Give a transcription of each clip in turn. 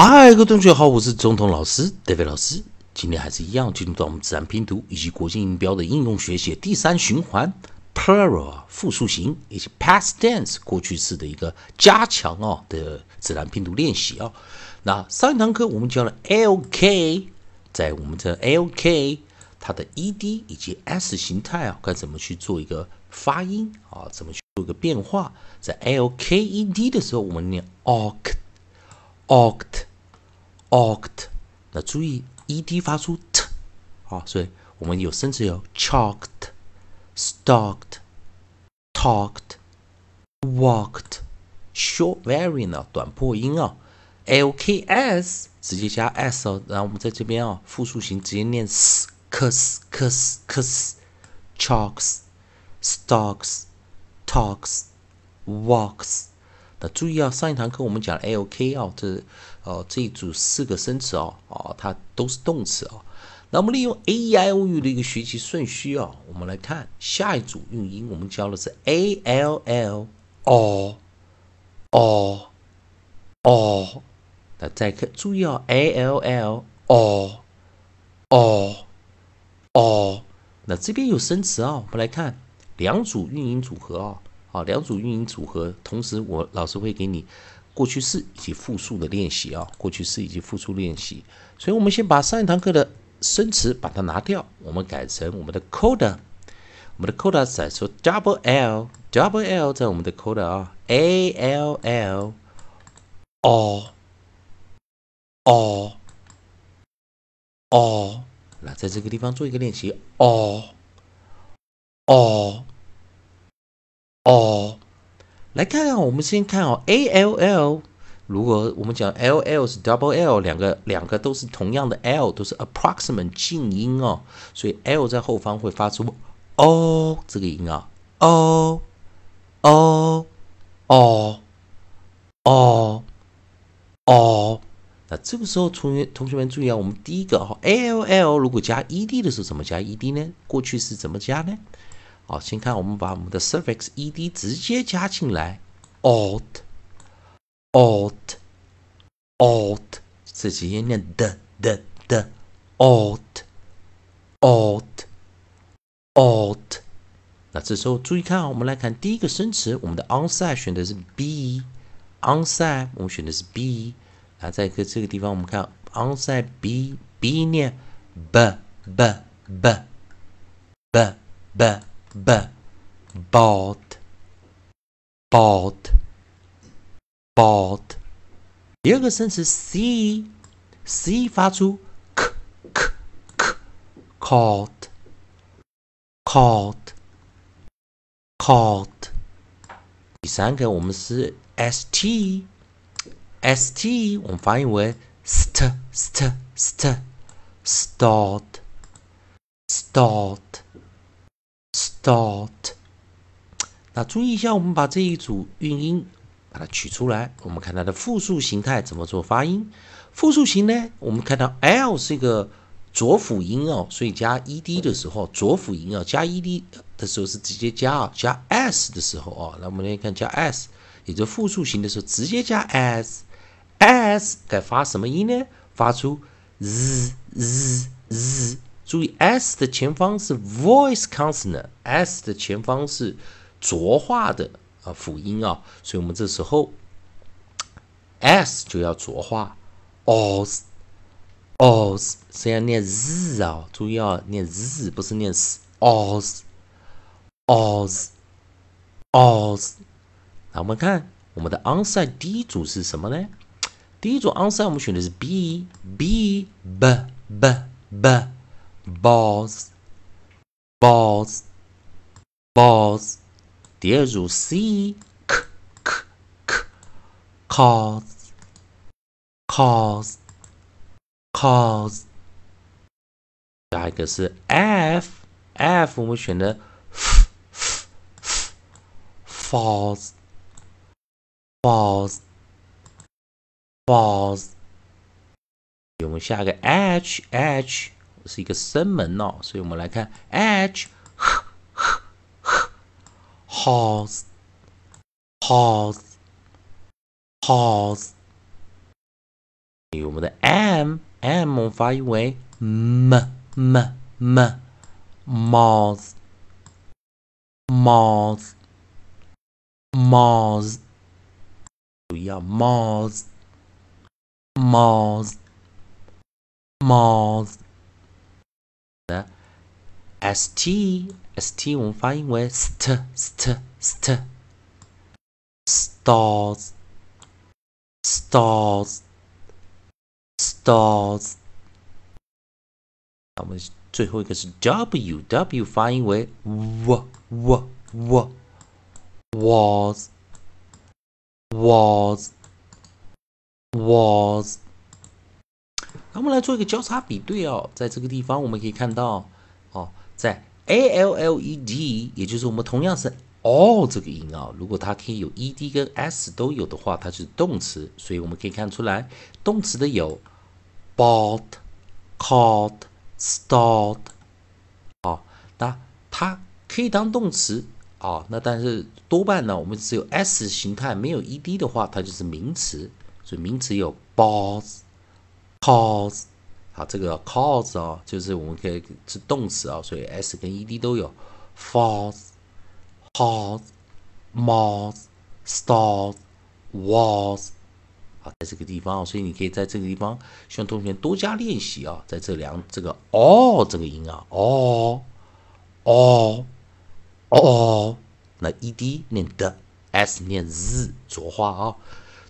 嗨，各位同学好，我是总统老师 David 老师。今天还是一样，进入到我们自然拼读以及国际音标的应用学习第三循环，plural 复数形以及 past tense 过去式的一个加强哦的自然拼读练习啊。那上一堂课我们教了 lk，在我们的 lk 它的 ed 以及 s 形态啊，该怎么去做一个发音啊？怎么去做一个变化？在 lked 的时候，我们念 oct oct OCT，。那注意 ed 发出 t 啊，所以我们有生词有 chalked、stalked、talked、walked。short variant 啊，短破音啊。lks 直接加 s 哦，然后我们在这边啊，复数形直接念 s。cuss, cuss, cuss, chalks, stalks, talks, walks。那注意啊，上一堂课我们讲 lk 啊，这哦这一组四个生词哦，啊，它都是动词啊。那我们利用 a e i o u 的一个学习顺序啊，我们来看下一组韵音，我们教的是 a l l o o o。那再看，注意啊，a l l o o。哦，那这边有生词啊，我们来看两组韵音组合啊，好，两组运营组合，同时我老师会给你过去式以及复数的练习啊，过去式以及复数练习，所以我们先把上一堂课的生词把它拿掉，我们改成我们的 coda，我们的 coda 在说 double l，double l 在我们的 coda 啊，a l l，哦，哦，哦。那在这个地方做一个练习，哦，哦，哦，来看看，我们先看哦，a l l，如果我们讲 l l 是 double l，两个两个都是同样的 l，都是 approximate 近音哦，所以 l 在后方会发出 o 这个音啊，o o o o o。那这个时候，同学同学们注意啊，我们第一个哈，l l 如果加 e d 的时候，怎么加 e d 呢？过去式怎么加呢？好，先看我们把我们的 suffix e d 直接加进来，alt，alt，alt，这直接念的的的，alt，alt，alt。那这时候注意看啊，我们来看第一个生词，我们的 onside 选的是 b，onside 我们选的是 b。啊，在个这个地方，我们看 onside b b 念 b b b b b b bald bald bald。第二个生词 c c 发出 k k k called called called。第三个我们是 st。st 我们发音为 st st st start start start。那注意一下，我们把这一组韵音把它取出来，我们看它的复数形态怎么做发音。复数形呢，我们看到 l 是一个浊辅音哦，所以加 ed 的时候，浊辅音啊，加 ed 的时候是直接加啊，加 s 的时候啊，那我们来看加 s，也就复数形的时候直接加 s。s 该发什么音呢？发出 z z z。注意 s 的前方是 voice consonant，s 的前方是浊化的啊辅音啊，所以我们这时候 s 就要浊化 os os，是要念 z 啊，注意啊，念 z 不是念 s os os os。那我们看我们的 onside 第一组是什么呢？第一组 onside 我们选的是 b b b b b balls balls balls。第二组 c k k k cause cause cause。下一个是 f f 我们选的 f f f falls falls balls，我们下一个 h h 是一个声门哦，所以我们来看 h halls halls halls 我们的 m m 我们发音为 m m m moth moth moth 注意啊 moth moth moth 的 St st 我们发音为 st st st stars stars stars。我们最后一个是 w w 发音为 w w w was was was。那我们来做一个交叉比对哦，在这个地方我们可以看到哦，在 a l l e d，也就是我们同样是 all 这个音啊，如果它可以有 e d 跟 s 都有的话，它是动词。所以我们可以看出来，动词的有 bought、called、stalled。哦，那它可以当动词啊。那但是多半呢，我们只有 s 形态没有 e d 的话，它就是名词。所以名词有 bought、calls。啊，这个 cause 啊，就是我们可以是动词啊，所以 s 跟 e d 都有 falls。Pause, mouse, stall, was。好，在这个地方，所以你可以在这个地方，希望同学们多加练习啊，在这两这个 all 这个音啊，all, all, all，那 ed 念的，s 念 z，浊化啊。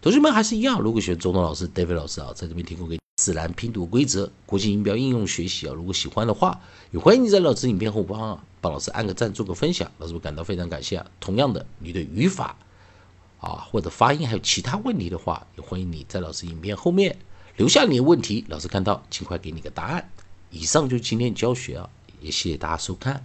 同学们还是一样，如果喜欢中东老师、David 老师啊，在这边提供给。自然拼读规则，国际音标应用学习啊！如果喜欢的话，也欢迎你在老师影片后方啊，帮老师按个赞，做个分享，老师会感到非常感谢啊。同样的，你的语法啊或者发音还有其他问题的话，也欢迎你在老师影片后面留下你的问题，老师看到尽快给你个答案。以上就是今天教学啊，也谢谢大家收看。